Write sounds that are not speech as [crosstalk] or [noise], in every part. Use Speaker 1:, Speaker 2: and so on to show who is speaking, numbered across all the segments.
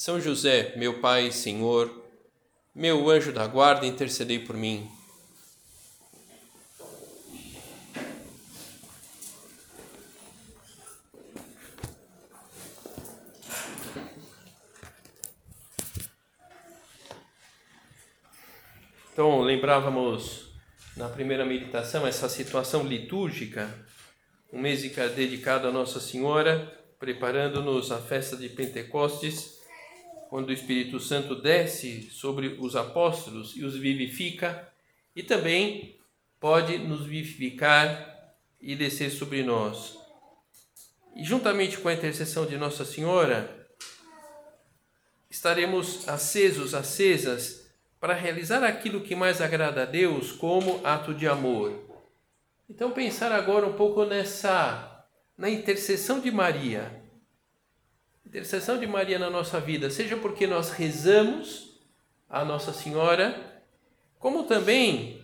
Speaker 1: são José, meu Pai Senhor, meu anjo da guarda, intercedei por mim. Então, lembrávamos na primeira meditação essa situação litúrgica, um mês dedicado a Nossa Senhora, preparando-nos à festa de Pentecostes quando o Espírito Santo desce sobre os apóstolos e os vivifica, e também pode nos vivificar e descer sobre nós. E juntamente com a intercessão de Nossa Senhora, estaremos acesos, acesas, para realizar aquilo que mais agrada a Deus como ato de amor. Então pensar agora um pouco nessa na intercessão de Maria intercessão de Maria na nossa vida, seja porque nós rezamos a Nossa Senhora, como também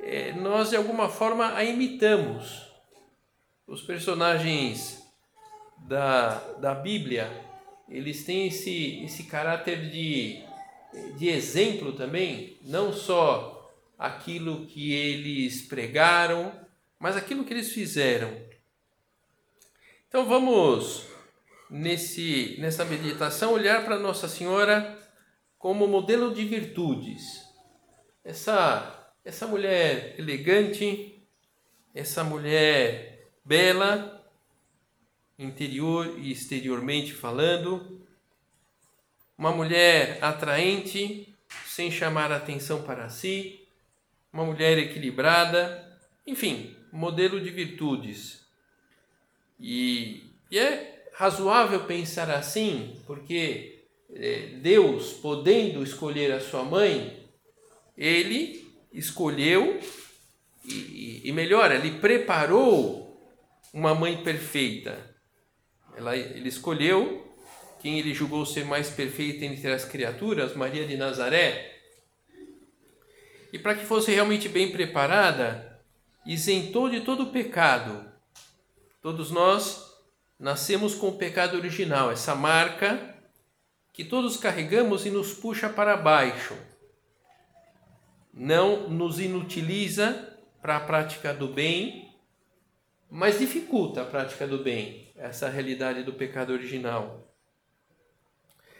Speaker 1: é, nós de alguma forma a imitamos. Os personagens da, da Bíblia, eles têm esse, esse caráter de, de exemplo também, não só aquilo que eles pregaram, mas aquilo que eles fizeram. Então vamos nesse, nessa meditação, olhar para Nossa Senhora como modelo de virtudes. Essa, essa mulher elegante, essa mulher bela, interior e exteriormente falando, uma mulher atraente, sem chamar atenção para si, uma mulher equilibrada, enfim, modelo de virtudes. E, e é razoável pensar assim, porque é, Deus, podendo escolher a sua mãe, ele escolheu e, e melhor, ele preparou uma mãe perfeita. Ela, ele escolheu quem ele julgou ser mais perfeita entre as criaturas, Maria de Nazaré. E para que fosse realmente bem preparada, isentou de todo o pecado. Todos nós nascemos com o pecado original, essa marca que todos carregamos e nos puxa para baixo. Não nos inutiliza para a prática do bem, mas dificulta a prática do bem, essa realidade do pecado original.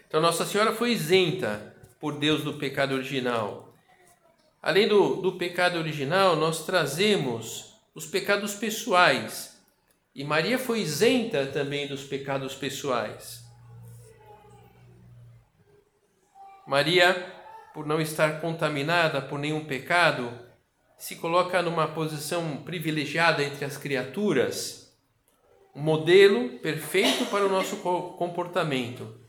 Speaker 1: Então, Nossa Senhora foi isenta por Deus do pecado original. Além do, do pecado original, nós trazemos os pecados pessoais e Maria foi isenta também dos pecados pessoais. Maria, por não estar contaminada por nenhum pecado, se coloca numa posição privilegiada entre as criaturas, um modelo perfeito para o nosso comportamento.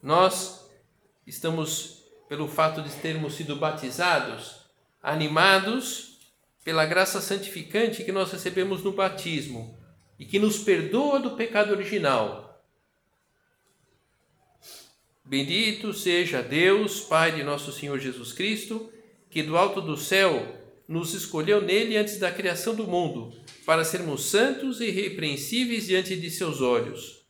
Speaker 1: Nós estamos, pelo fato de termos sido batizados, animados pela graça santificante que nós recebemos no batismo e que nos perdoa do pecado original. Bendito seja Deus, Pai de nosso Senhor Jesus Cristo, que do alto do céu nos escolheu nele antes da criação do mundo, para sermos santos e irrepreensíveis diante de seus olhos.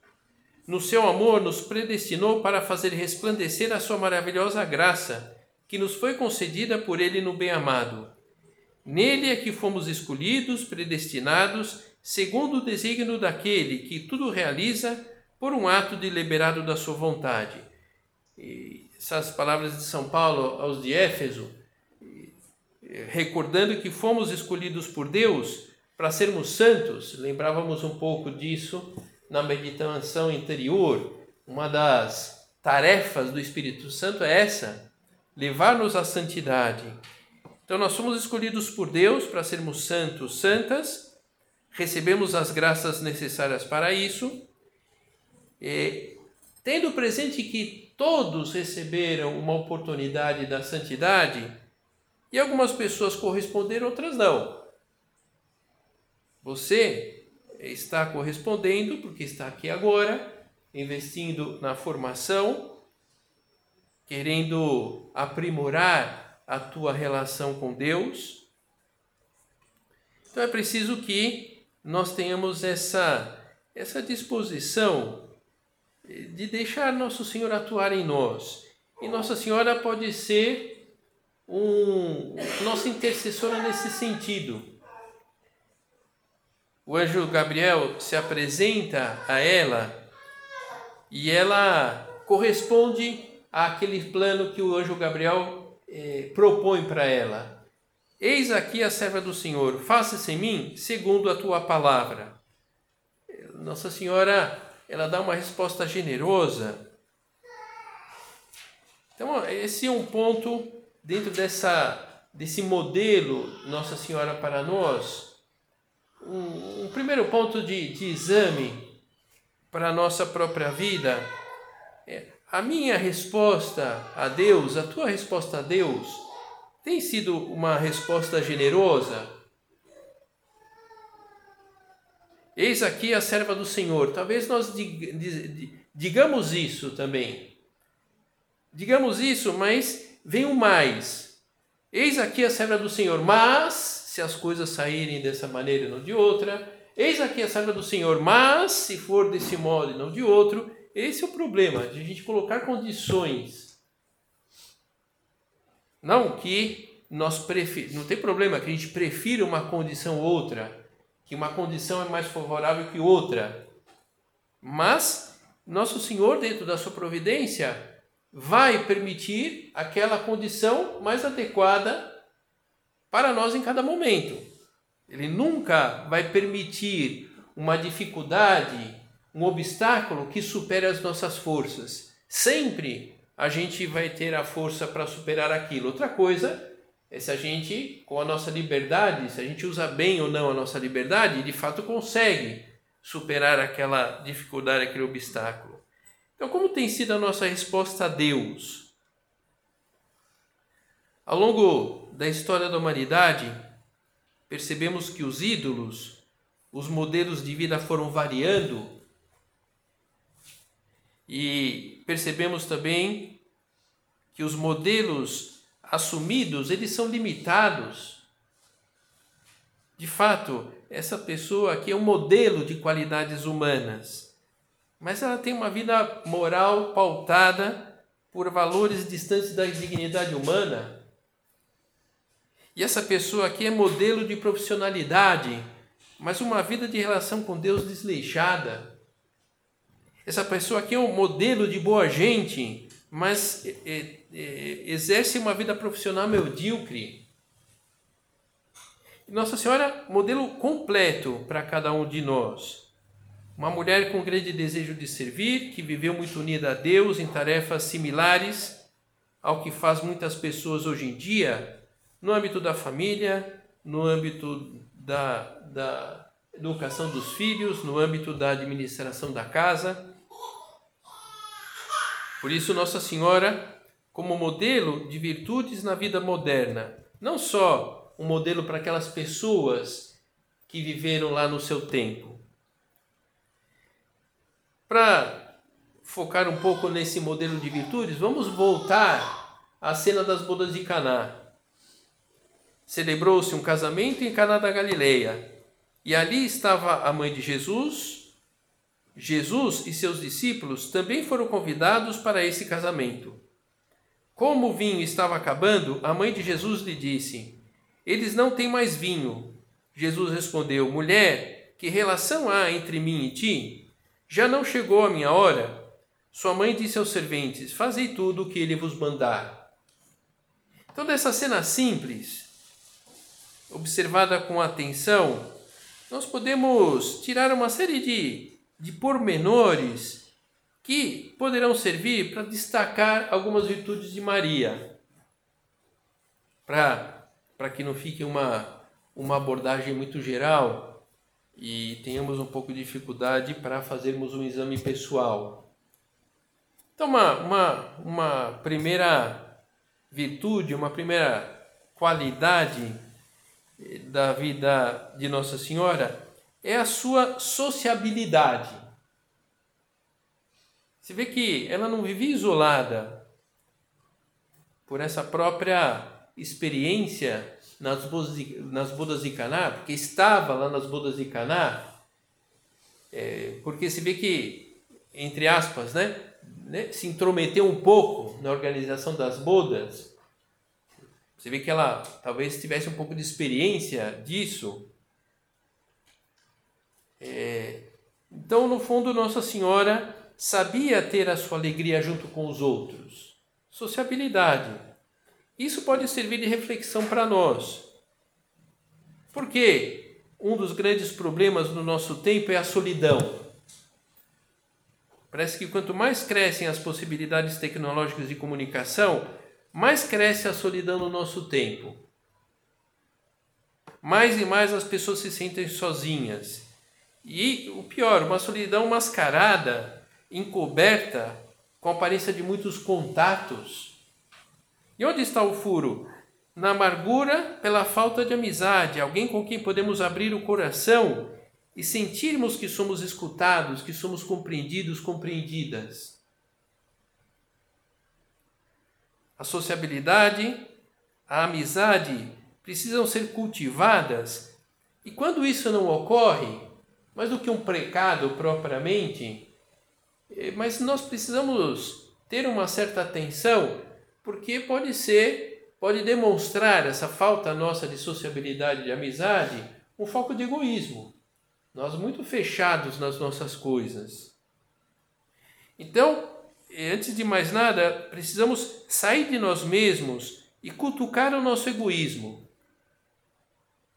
Speaker 1: No seu amor nos predestinou para fazer resplandecer a sua maravilhosa graça, que nos foi concedida por ele no bem-amado Nele é que fomos escolhidos, predestinados, segundo o desígnio daquele que tudo realiza por um ato deliberado da sua vontade. E essas palavras de São Paulo aos de Éfeso, recordando que fomos escolhidos por Deus para sermos santos, lembrávamos um pouco disso na meditação anterior. Uma das tarefas do Espírito Santo é essa: levar-nos à santidade. Então nós somos escolhidos por Deus para sermos santos, santas, recebemos as graças necessárias para isso. E tendo presente que todos receberam uma oportunidade da santidade e algumas pessoas corresponderam, outras não. Você está correspondendo porque está aqui agora, investindo na formação, querendo aprimorar a tua relação com Deus. Então é preciso que nós tenhamos essa essa disposição de deixar Nosso Senhor atuar em nós. E Nossa Senhora pode ser um nossa intercessora nesse sentido o anjo Gabriel se apresenta a ela e ela corresponde àquele plano que o anjo Gabriel eh, propõe para ela. Eis aqui a serva do Senhor, faça-se em mim segundo a tua palavra. Nossa Senhora, ela dá uma resposta generosa. Então, esse é um ponto dentro dessa, desse modelo Nossa Senhora para nós um, um primeiro ponto de, de exame para a nossa própria vida a minha resposta a Deus, a tua resposta a Deus, tem sido uma resposta generosa? Eis aqui a serva do Senhor. Talvez nós digamos isso também. Digamos isso, mas vem o mais. Eis aqui a serva do Senhor, mas se as coisas saírem dessa maneira e não de outra. Eis aqui a serva do Senhor, mas se for desse modo e não de outro, esse é o problema, de a gente colocar condições. Não que nós prefer... não tem problema que a gente prefira uma condição ou outra, que uma condição é mais favorável que outra. Mas nosso Senhor, dentro da sua providência, vai permitir aquela condição mais adequada para nós em cada momento. Ele nunca vai permitir uma dificuldade, um obstáculo que supere as nossas forças. Sempre a gente vai ter a força para superar aquilo. Outra coisa é se a gente, com a nossa liberdade, se a gente usa bem ou não a nossa liberdade, de fato consegue superar aquela dificuldade, aquele obstáculo. Então, como tem sido a nossa resposta a Deus? Ao longo da história da humanidade, percebemos que os ídolos, os modelos de vida foram variando e percebemos também que os modelos assumidos, eles são limitados. De fato, essa pessoa aqui é um modelo de qualidades humanas, mas ela tem uma vida moral pautada por valores distantes da dignidade humana e essa pessoa aqui é modelo de profissionalidade, mas uma vida de relação com Deus desleixada. Essa pessoa aqui é um modelo de boa gente, mas é, é, exerce uma vida profissional medíocre. Nossa Senhora, modelo completo para cada um de nós. Uma mulher com grande desejo de servir, que viveu muito unida a Deus em tarefas similares ao que faz muitas pessoas hoje em dia, no âmbito da família, no âmbito da, da educação dos filhos, no âmbito da administração da casa. Por isso, Nossa Senhora, como modelo de virtudes na vida moderna, não só um modelo para aquelas pessoas que viveram lá no seu tempo. Para focar um pouco nesse modelo de virtudes, vamos voltar à cena das bodas de Caná celebrou-se um casamento em Caná da Galileia, e ali estava a mãe de Jesus. Jesus e seus discípulos também foram convidados para esse casamento. Como o vinho estava acabando, a mãe de Jesus lhe disse: Eles não têm mais vinho. Jesus respondeu: Mulher, que relação há entre mim e ti? Já não chegou a minha hora? Sua mãe disse aos serventes: Fazei tudo o que ele vos mandar. Então, dessa cena simples, observada com atenção, nós podemos tirar uma série de, de pormenores que poderão servir para destacar algumas virtudes de Maria, para, que não fique uma, uma abordagem muito geral e tenhamos um pouco de dificuldade para fazermos um exame pessoal. Então, uma, uma, uma primeira virtude, uma primeira qualidade da vida de Nossa Senhora é a sua sociabilidade. Você vê que ela não vivia isolada por essa própria experiência nas bodas de, nas bodas de Caná, porque estava lá nas bodas de Caná, é, porque se vê que, entre aspas, né, né, se intrometeu um pouco na organização das bodas, você vê que ela talvez tivesse um pouco de experiência disso. É, então, no fundo, Nossa Senhora sabia ter a sua alegria junto com os outros. Sociabilidade. Isso pode servir de reflexão para nós. Porque um dos grandes problemas no nosso tempo é a solidão. Parece que quanto mais crescem as possibilidades tecnológicas de comunicação, mais cresce a solidão no nosso tempo. Mais e mais as pessoas se sentem sozinhas. E o pior, uma solidão mascarada, encoberta, com aparência de muitos contatos. E onde está o furo? Na amargura pela falta de amizade, alguém com quem podemos abrir o coração e sentirmos que somos escutados, que somos compreendidos, compreendidas. a sociabilidade, a amizade precisam ser cultivadas. E quando isso não ocorre, mais do que um precado propriamente, eh, mas nós precisamos ter uma certa atenção, porque pode ser, pode demonstrar essa falta nossa de sociabilidade, de amizade, um foco de egoísmo. Nós muito fechados nas nossas coisas. Então, antes de mais nada, precisamos sair de nós mesmos e cutucar o nosso egoísmo.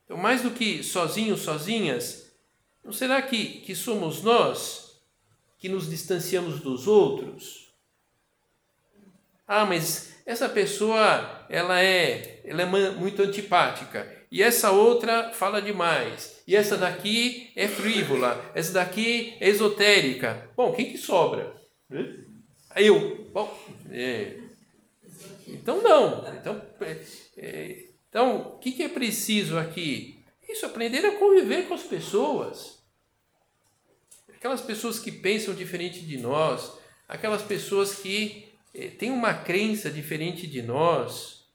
Speaker 1: Então, mais do que sozinhos, sozinhas, não será que, que somos nós que nos distanciamos dos outros? Ah, mas essa pessoa ela é, ela é muito antipática e essa outra fala demais e essa daqui é frívola, essa daqui é esotérica. Bom, quem que sobra? eu. Bom, é, então não. Então, é, é, então o que, que é preciso aqui? Isso, aprender a conviver com as pessoas. Aquelas pessoas que pensam diferente de nós, aquelas pessoas que é, têm uma crença diferente de nós.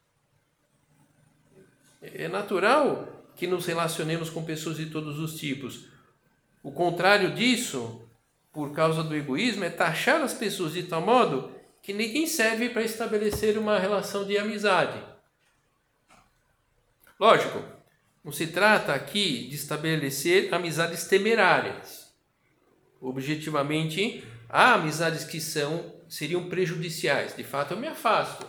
Speaker 1: É natural que nos relacionemos com pessoas de todos os tipos. O contrário disso por causa do egoísmo é taxar as pessoas de tal modo que ninguém serve para estabelecer uma relação de amizade. Lógico, não se trata aqui de estabelecer amizades temerárias. Objetivamente, há amizades que são seriam prejudiciais. De fato, eu me afasto.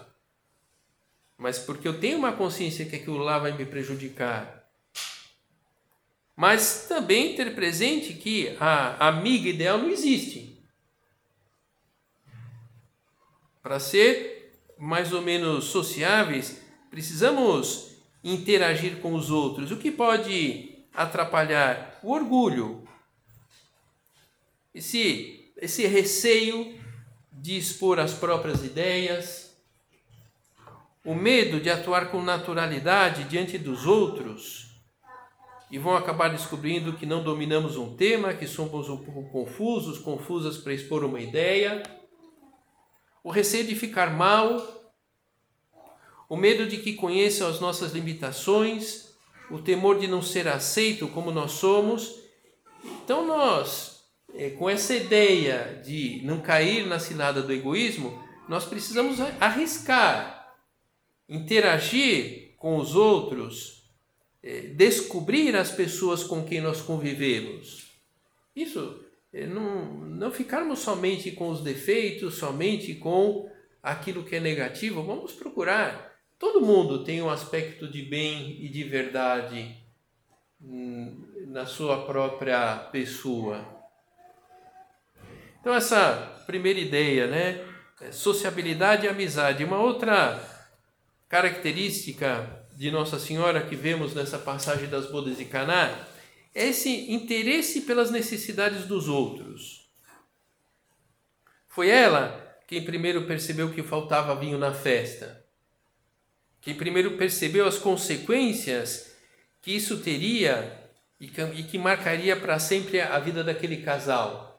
Speaker 1: Mas porque eu tenho uma consciência que aquilo lá vai me prejudicar mas também ter presente que a amiga ideal não existe. Para ser mais ou menos sociáveis, precisamos interagir com os outros. O que pode atrapalhar? O orgulho. Esse, esse receio de expor as próprias ideias, o medo de atuar com naturalidade diante dos outros e vão acabar descobrindo que não dominamos um tema, que somos um pouco confusos, confusas para expor uma ideia, o receio de ficar mal, o medo de que conheçam as nossas limitações, o temor de não ser aceito como nós somos. Então, nós, com essa ideia de não cair na cilada do egoísmo, nós precisamos arriscar, interagir com os outros é, descobrir as pessoas com quem nós convivemos. Isso, é, não, não ficarmos somente com os defeitos, somente com aquilo que é negativo, vamos procurar. Todo mundo tem um aspecto de bem e de verdade hum, na sua própria pessoa. Então, essa primeira ideia, né? É sociabilidade e amizade. Uma outra característica de Nossa Senhora que vemos nessa passagem das bodas de Caná é esse interesse pelas necessidades dos outros. Foi ela quem primeiro percebeu que faltava vinho na festa. Quem primeiro percebeu as consequências que isso teria e que marcaria para sempre a vida daquele casal.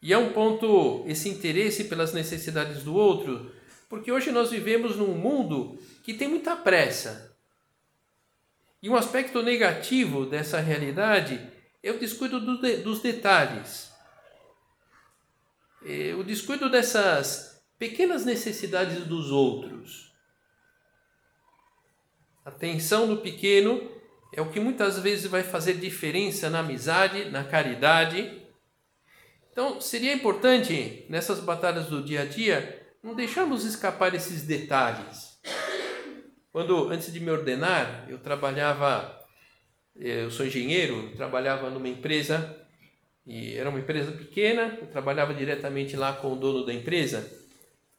Speaker 1: E é um ponto esse interesse pelas necessidades do outro, porque hoje nós vivemos num mundo que tem muita pressa. E um aspecto negativo dessa realidade é o descuido do de, dos detalhes. É o descuido dessas pequenas necessidades dos outros. A atenção no pequeno é o que muitas vezes vai fazer diferença na amizade, na caridade. Então, seria importante nessas batalhas do dia a dia não deixarmos escapar esses detalhes. Quando antes de me ordenar, eu trabalhava eh, eu sou engenheiro, trabalhava numa empresa e era uma empresa pequena, eu trabalhava diretamente lá com o dono da empresa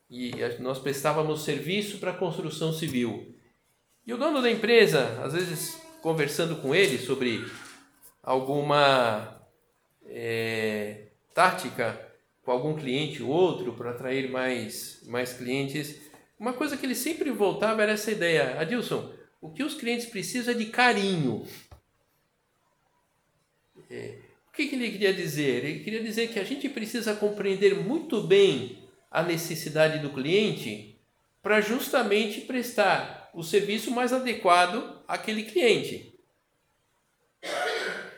Speaker 1: e nós prestávamos serviço para construção civil. E o dono da empresa, às vezes conversando com ele sobre alguma é, tática com algum cliente ou outro para atrair mais, mais clientes, uma coisa que ele sempre voltava era essa ideia: Adilson, o que os clientes precisam é de carinho. É, o que, que ele queria dizer? Ele queria dizer que a gente precisa compreender muito bem a necessidade do cliente para justamente prestar o serviço mais adequado àquele cliente.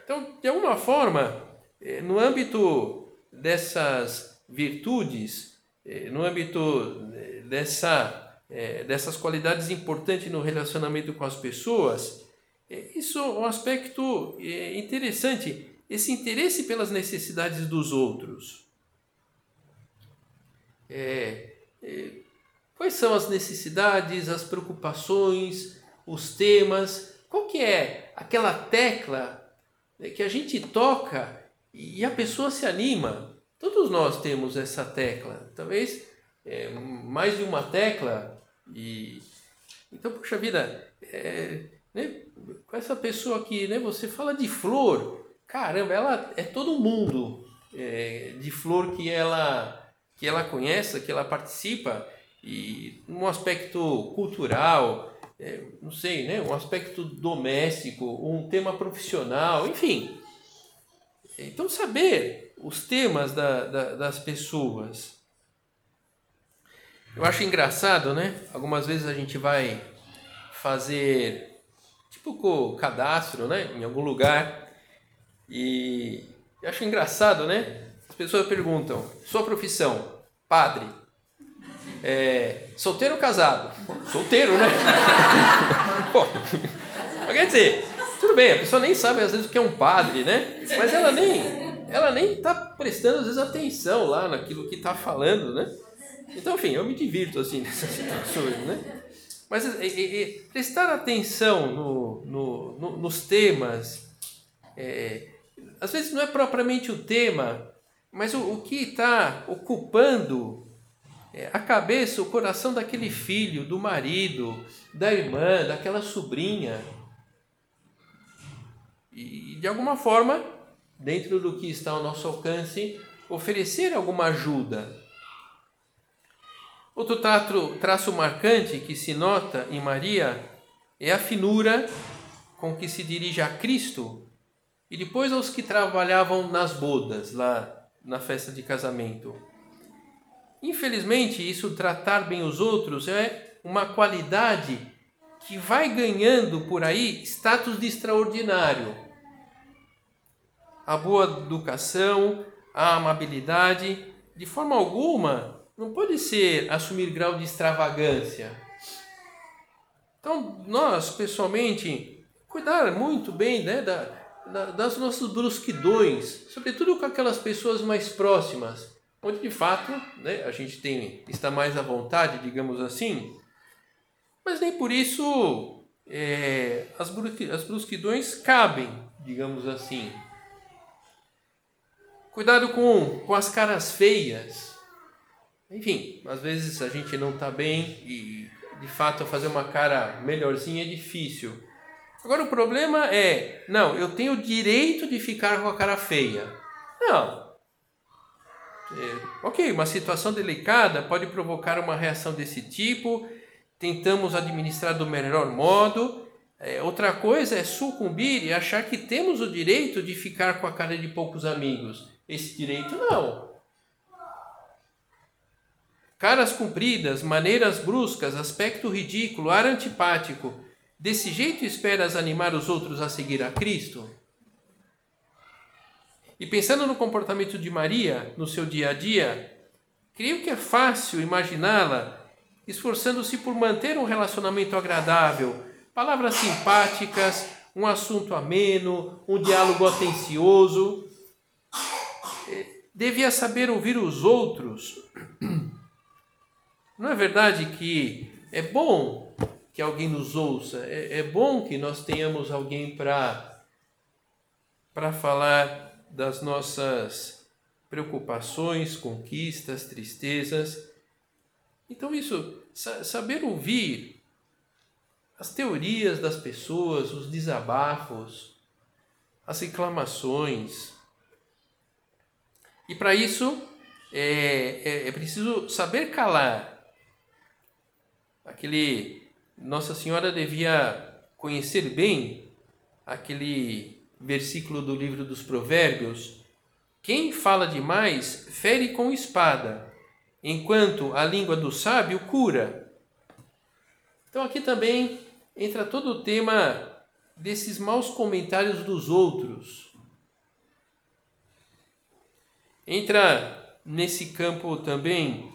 Speaker 1: Então, de alguma forma, é, no âmbito dessas virtudes, é, no âmbito é, dessa, dessas qualidades importantes no relacionamento com as pessoas, isso é um aspecto interessante, esse interesse pelas necessidades dos outros. É, é, quais são as necessidades, as preocupações, os temas? Qual que é aquela tecla né, que a gente toca e a pessoa se anima? Todos nós temos essa tecla, talvez é, mais de uma tecla e então puxa vida, é, né? Com essa pessoa aqui, né? Você fala de flor, caramba, ela é todo mundo é, de flor que ela que ela conhece, que ela participa e um aspecto cultural, é, não sei, né? Um aspecto doméstico, um tema profissional, enfim. Então saber os temas da, da, das pessoas. Eu acho engraçado, né? Algumas vezes a gente vai fazer tipo com cadastro, né, em algum lugar. E eu acho engraçado, né? As pessoas perguntam: sua profissão? Padre. É, solteiro ou casado? Solteiro, né? [laughs] Pô, quer dizer, tudo bem, a pessoa nem sabe às vezes o que é um padre, né? Mas ela nem ela nem está prestando às vezes atenção lá naquilo que está falando, né? Então, enfim, eu me divirto assim [laughs] nessas situações, né? Mas e, e, prestar atenção no, no, no, nos temas, é, às vezes não é propriamente o tema, mas o, o que está ocupando é, a cabeça, o coração daquele filho, do marido, da irmã, daquela sobrinha. E de alguma forma, dentro do que está ao nosso alcance, oferecer alguma ajuda Outro traço, traço marcante que se nota em Maria é a finura com que se dirige a Cristo e depois aos que trabalhavam nas bodas, lá na festa de casamento. Infelizmente, isso tratar bem os outros é uma qualidade que vai ganhando por aí status de extraordinário. A boa educação, a amabilidade, de forma alguma não pode ser assumir grau de extravagância. Então, nós, pessoalmente, cuidar muito bem né, da, da, das nossas brusquidões, sobretudo com aquelas pessoas mais próximas, onde de fato né, a gente tem está mais à vontade, digamos assim, mas nem por isso é, as, as brusquidões cabem, digamos assim. Cuidado com, com as caras feias, enfim, às vezes a gente não está bem e de fato fazer uma cara melhorzinha é difícil. Agora o problema é, não, eu tenho o direito de ficar com a cara feia. Não. É, ok, uma situação delicada pode provocar uma reação desse tipo, tentamos administrar do melhor modo. É, outra coisa é sucumbir e achar que temos o direito de ficar com a cara de poucos amigos. Esse direito não. Caras compridas, maneiras bruscas, aspecto ridículo, ar antipático. Desse jeito esperas animar os outros a seguir a Cristo? E pensando no comportamento de Maria no seu dia a dia, creio que é fácil imaginá-la esforçando-se por manter um relacionamento agradável, palavras simpáticas, um assunto ameno, um diálogo atencioso. É, devia saber ouvir os outros. Não é verdade que é bom que alguém nos ouça, é, é bom que nós tenhamos alguém para para falar das nossas preocupações, conquistas, tristezas. Então, isso, saber ouvir as teorias das pessoas, os desabafos, as reclamações. E para isso é, é, é, preciso saber calar. Aquele Nossa Senhora devia conhecer bem aquele versículo do livro dos Provérbios: Quem fala demais fere com espada, enquanto a língua do sábio cura. Então aqui também entra todo o tema desses maus comentários dos outros. Entra nesse campo também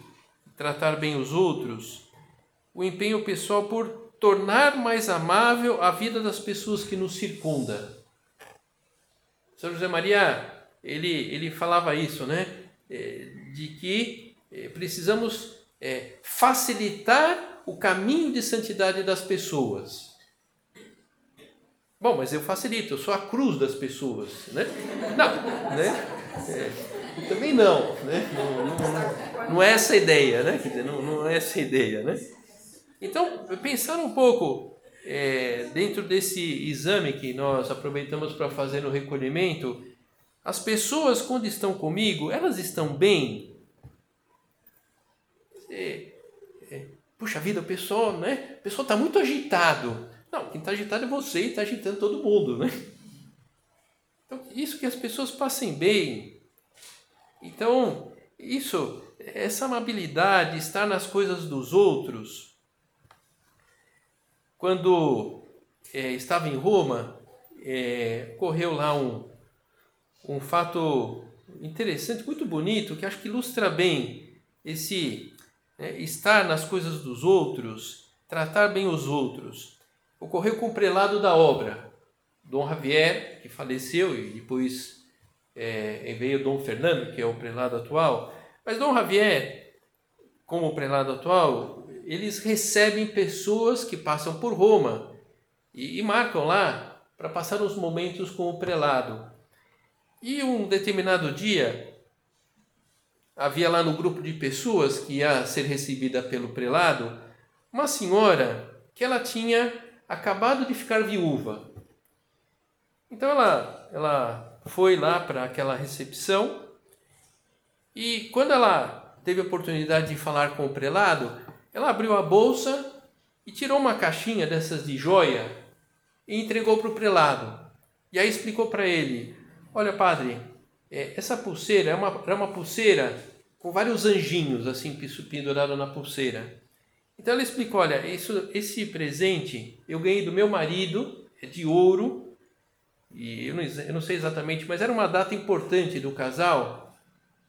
Speaker 1: tratar bem os outros, o empenho pessoal por tornar mais amável a vida das pessoas que nos circundam. São José Maria, ele, ele falava isso, né? É, de que precisamos é, facilitar o caminho de santidade das pessoas. Bom, mas eu facilito, eu sou a cruz das pessoas, né? Não, né? É, também não, né? Não, não, não, não, é essa a ideia, né? Quer dizer, não, não é essa a ideia, né? Então, pensar um pouco é, dentro desse exame que nós aproveitamos para fazer no recolhimento, as pessoas, quando estão comigo, elas estão bem? É, é, puxa vida, o pessoal, né? O pessoal está muito agitado. Não, quem está agitado é você e está agitando todo mundo, né? Então, isso que as pessoas passem bem. Então, isso, essa amabilidade, estar nas coisas dos outros, quando é, estava em Roma, é, correu lá um, um fato interessante, muito bonito, que acho que ilustra bem esse é, estar nas coisas dos outros, tratar bem os outros. Ocorreu com o prelado da obra, Dom Javier, que faleceu, e depois é, veio Dom Fernando, que é o prelado atual. Mas Dom Javier, como prelado atual, eles recebem pessoas que passam por Roma e, e marcam lá para passar uns momentos com o prelado. E um determinado dia, havia lá no grupo de pessoas que ia ser recebida pelo prelado, uma senhora que ela tinha acabado de ficar viúva. Então ela, ela foi lá para aquela recepção e quando ela teve a oportunidade de falar com o prelado, ela abriu a bolsa e tirou uma caixinha dessas de joia e entregou para o prelado. E aí explicou para ele: Olha, padre, é, essa pulseira é uma, é uma pulseira com vários anjinhos assim pendurado na pulseira. Então ela explicou: Olha, isso, esse presente eu ganhei do meu marido, é de ouro, e eu não, eu não sei exatamente, mas era uma data importante do casal.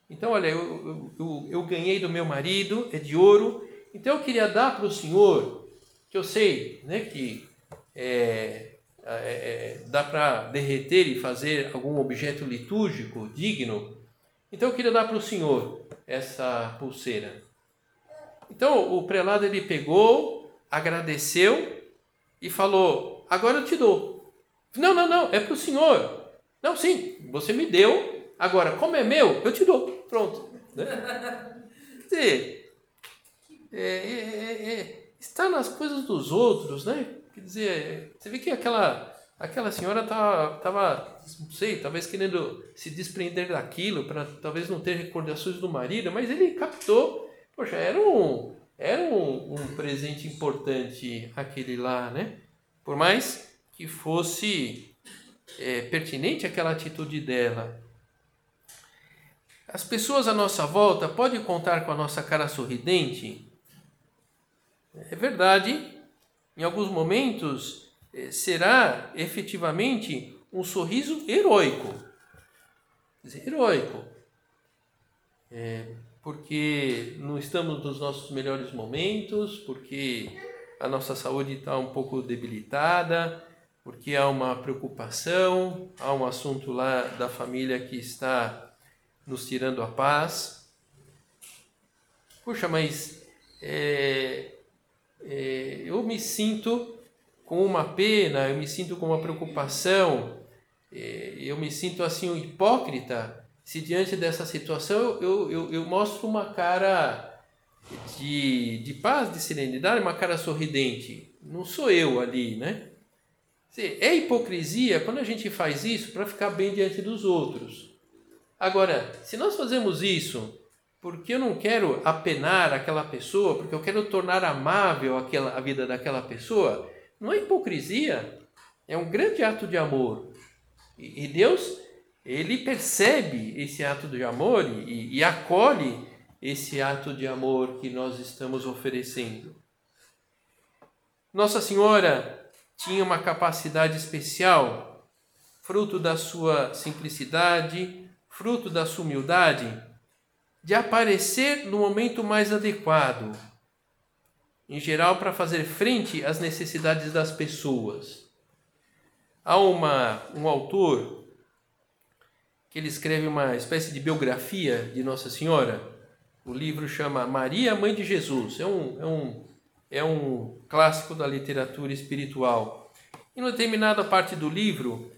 Speaker 1: Então, olha, eu, eu, eu ganhei do meu marido, é de ouro, então eu queria dar para o senhor, que eu sei né, que é, é, é, dá para derreter e fazer algum objeto litúrgico digno. Então eu queria dar para o senhor essa pulseira. Então o prelado ele pegou, agradeceu e falou: Agora eu te dou. Não, não, não, é para o senhor. Não, sim, você me deu. Agora, como é meu, eu te dou. Pronto. Né? É, é, é, é, estar nas coisas dos outros, né? Quer dizer, você vê que aquela aquela senhora estava, tava, não sei, talvez querendo se desprender daquilo para talvez não ter recordações do marido, mas ele captou, poxa, era um, era um, um presente importante aquele lá, né? Por mais que fosse é, pertinente aquela atitude dela. As pessoas à nossa volta podem contar com a nossa cara sorridente? É verdade, em alguns momentos eh, será efetivamente um sorriso heróico. Heróico. É, porque não estamos nos nossos melhores momentos, porque a nossa saúde está um pouco debilitada, porque há uma preocupação, há um assunto lá da família que está nos tirando a paz. Puxa, mas é, é, eu me sinto com uma pena, eu me sinto com uma preocupação, é, eu me sinto assim um hipócrita se diante dessa situação eu, eu, eu mostro uma cara de, de paz, de serenidade, uma cara sorridente. Não sou eu ali, né? É hipocrisia quando a gente faz isso para ficar bem diante dos outros. Agora, se nós fazemos isso porque eu não quero apenar aquela pessoa, porque eu quero tornar amável aquela, a vida daquela pessoa, não é hipocrisia, é um grande ato de amor. E, e Deus, ele percebe esse ato de amor e, e acolhe esse ato de amor que nós estamos oferecendo. Nossa Senhora tinha uma capacidade especial, fruto da sua simplicidade, fruto da sua humildade de aparecer no momento mais adequado, em geral para fazer frente às necessidades das pessoas. Há uma, um autor que ele escreve uma espécie de biografia de Nossa Senhora. O livro chama Maria, Mãe de Jesus. É um, é um, é um clássico da literatura espiritual. Em determinada parte do livro,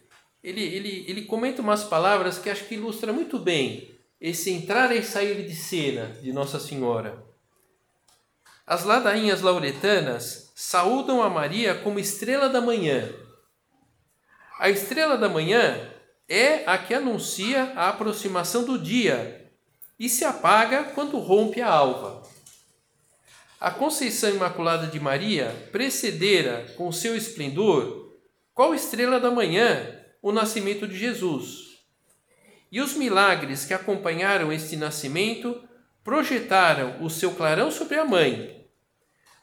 Speaker 1: ele, ele, ele comenta umas palavras que acho que ilustra muito bem esse entrar e sair de cena de Nossa Senhora. As ladainhas lauretanas saúdam a Maria como estrela da manhã. A estrela da manhã é a que anuncia a aproximação do dia e se apaga quando rompe a alva. A Conceição Imaculada de Maria precedera com seu esplendor qual estrela da manhã o nascimento de Jesus e os milagres que acompanharam este nascimento projetaram o seu clarão sobre a mãe.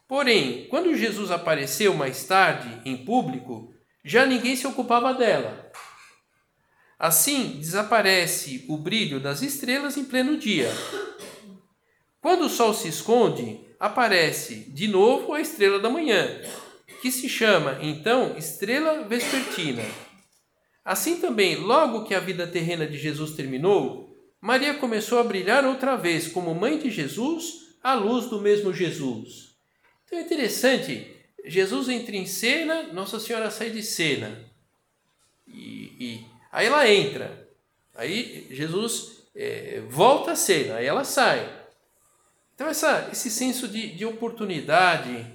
Speaker 1: Porém, quando Jesus apareceu mais tarde, em público, já ninguém se ocupava dela. Assim, desaparece o brilho das estrelas em pleno dia. Quando o sol se esconde, aparece de novo a estrela da manhã, que se chama então estrela vespertina. Assim também, logo que a vida terrena de Jesus terminou, Maria começou a brilhar outra vez como mãe de Jesus, à luz do mesmo Jesus. Então é interessante, Jesus entra em cena, Nossa Senhora sai de cena. E, e aí ela entra, aí Jesus é, volta à cena, aí ela sai. Então essa, esse senso de, de oportunidade,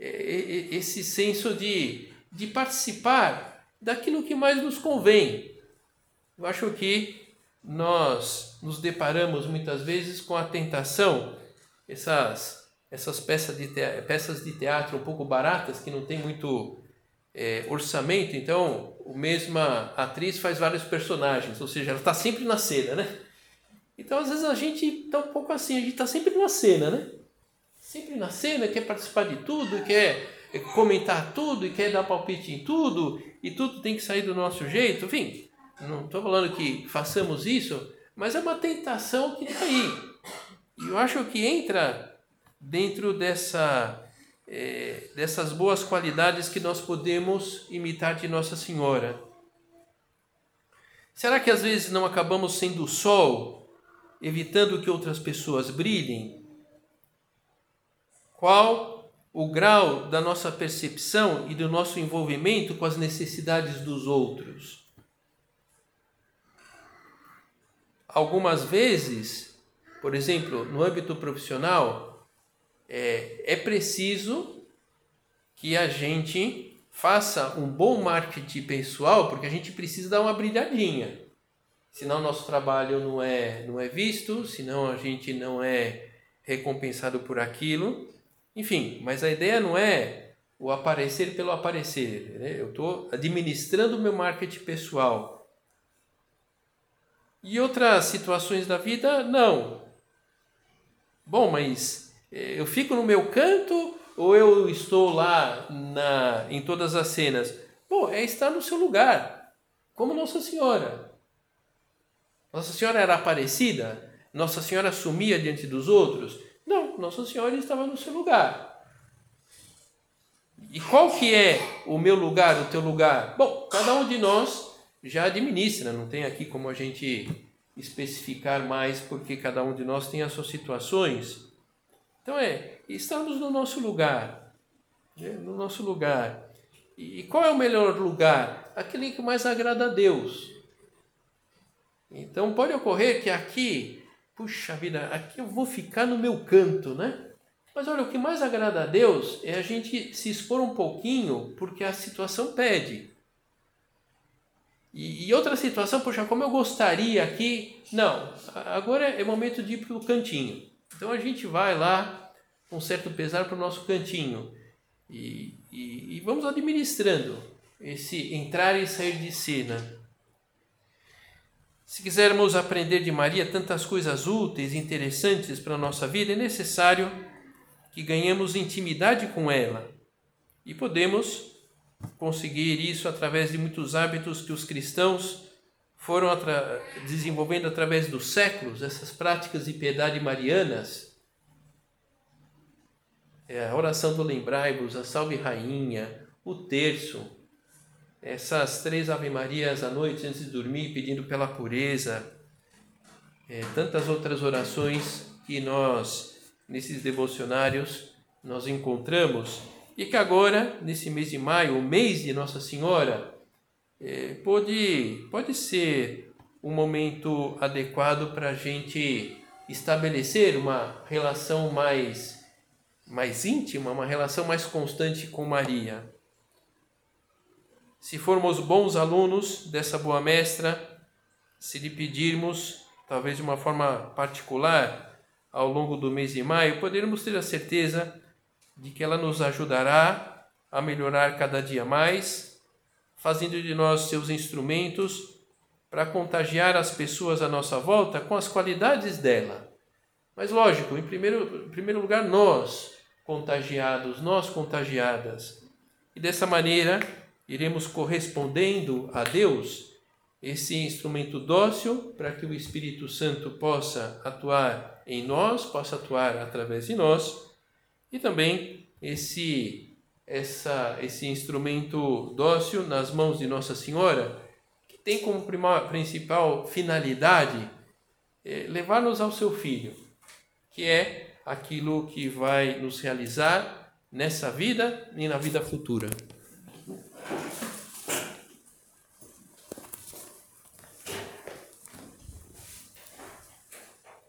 Speaker 1: é, é, esse senso de, de participar daquilo que mais nos convém. Eu acho que nós nos deparamos muitas vezes com a tentação, essas, essas peças, de teatro, peças de teatro um pouco baratas, que não tem muito é, orçamento, então a mesma atriz faz vários personagens, ou seja, ela está sempre na cena, né? Então às vezes a gente está um pouco assim, a gente está sempre na cena, né? Sempre na cena, quer participar de tudo, quer comentar tudo e quer dar palpite em tudo e tudo tem que sair do nosso jeito. Enfim, não estou falando que façamos isso, mas é uma tentação que está aí. E eu acho que entra dentro dessa, é, dessas boas qualidades que nós podemos imitar de Nossa Senhora. Será que às vezes não acabamos sendo o sol, evitando que outras pessoas brilhem? Qual o grau da nossa percepção e do nosso envolvimento com as necessidades dos outros. Algumas vezes, por exemplo, no âmbito profissional, é, é preciso que a gente faça um bom marketing pessoal, porque a gente precisa dar uma brilhadinha. Senão nosso trabalho não é, não é visto, senão a gente não é recompensado por aquilo. Enfim, mas a ideia não é o aparecer pelo aparecer. Né? Eu estou administrando o meu marketing pessoal. E outras situações da vida, não. Bom, mas eh, eu fico no meu canto ou eu estou lá na, em todas as cenas? Bom, é estar no seu lugar, como Nossa Senhora. Nossa Senhora era aparecida? Nossa Senhora sumia diante dos outros? Não, Nossa Senhora estava no seu lugar. E qual que é o meu lugar, o teu lugar? Bom, cada um de nós já administra, não tem aqui como a gente especificar mais, porque cada um de nós tem as suas situações. Então é, estamos no nosso lugar, né? no nosso lugar. E qual é o melhor lugar? Aquele que mais agrada a Deus. Então pode ocorrer que aqui, puxa vida, aqui eu vou ficar no meu canto, né? Mas olha, o que mais agrada a Deus é a gente se expor um pouquinho porque a situação pede. E, e outra situação, poxa, como eu gostaria aqui. Não, agora é momento de ir para o cantinho. Então a gente vai lá com certo pesar para o nosso cantinho e, e, e, vamos administrando esse entrar e sair de cena. Se quisermos aprender de Maria tantas coisas úteis e interessantes para a nossa vida, é necessário que ganhemos intimidade com ela e podemos conseguir isso através de muitos hábitos que os cristãos foram atra desenvolvendo através dos séculos, essas práticas de piedade marianas. É a oração do Lembrai-vos, a Salve Rainha, o terço, essas três Ave Marias à noite antes de dormir, pedindo pela pureza, é, tantas outras orações que nós, nesses devocionários, nós encontramos e que agora, nesse mês de maio, o mês de Nossa Senhora, é, pode, pode ser um momento adequado para a gente estabelecer uma relação mais, mais íntima, uma relação mais constante com Maria. Se formos bons alunos dessa boa mestra, se lhe pedirmos, talvez de uma forma particular, ao longo do mês de maio, poderemos ter a certeza de que ela nos ajudará a melhorar cada dia mais fazendo de nós seus instrumentos para contagiar as pessoas à nossa volta com as qualidades dela. Mas lógico, em primeiro, em primeiro lugar, nós contagiados, nós contagiadas. E dessa maneira iremos correspondendo a Deus esse instrumento dócil para que o Espírito Santo possa atuar em nós, possa atuar através de nós, e também esse essa, esse instrumento dócil nas mãos de Nossa Senhora, que tem como prima, principal finalidade é, levar-nos ao seu Filho, que é aquilo que vai nos realizar nessa vida e na vida futura.